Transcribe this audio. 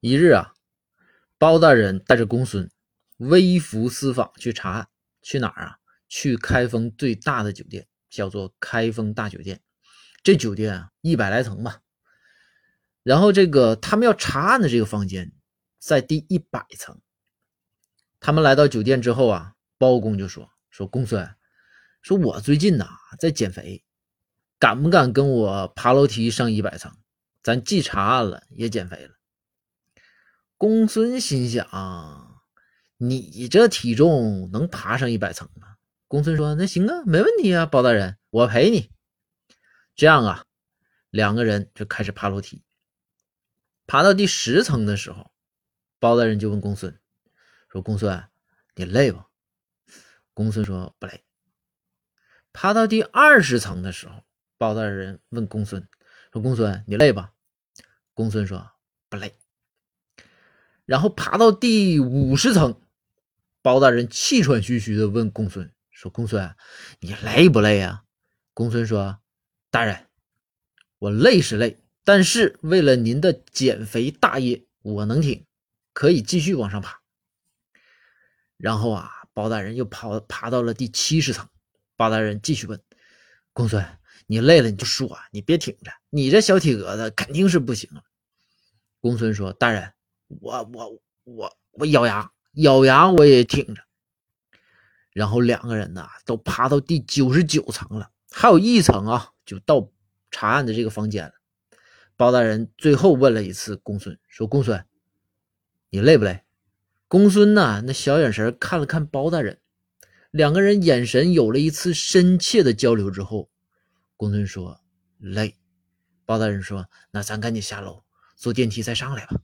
一日啊，包大人带着公孙微服私访去查案，去哪儿啊？去开封最大的酒店，叫做开封大酒店。这酒店啊，一百来层吧。然后这个他们要查案的这个房间在第一百层。他们来到酒店之后啊，包公就说：“说公孙，说我最近呐在减肥，敢不敢跟我爬楼梯上一百层？咱既查案了，也减肥了。”公孙心想：“你这体重能爬上一百层吗？”公孙说：“那行啊，没问题啊，包大人，我陪你。”这样啊，两个人就开始爬楼梯。爬到第十层的时候，包大人就问公孙：“说公孙，你累不？”公孙说：“不累。”爬到第二十层的时候，包大人问公孙：“说公孙，你累吧？”公孙说：“不累。”然后爬到第五十层，包大人气喘吁吁的问公孙说：“公孙，你累不累啊？”公孙说：“大人，我累是累，但是为了您的减肥大业，我能挺，可以继续往上爬。”然后啊，包大人又跑爬到了第七十层，包大人继续问公孙：“你累了你就说，啊你别挺着，你这小体格子肯定是不行。”公孙说：“大人。”我我我我咬牙咬牙我也挺着，然后两个人呢都爬到第九十九层了，还有一层啊就到查案的这个房间了。包大人最后问了一次公孙，说：“公孙，你累不累？”公孙呢那小眼神看了看包大人，两个人眼神有了一次深切的交流之后，公孙说：“累。”包大人说：“那咱赶紧下楼，坐电梯再上来吧。”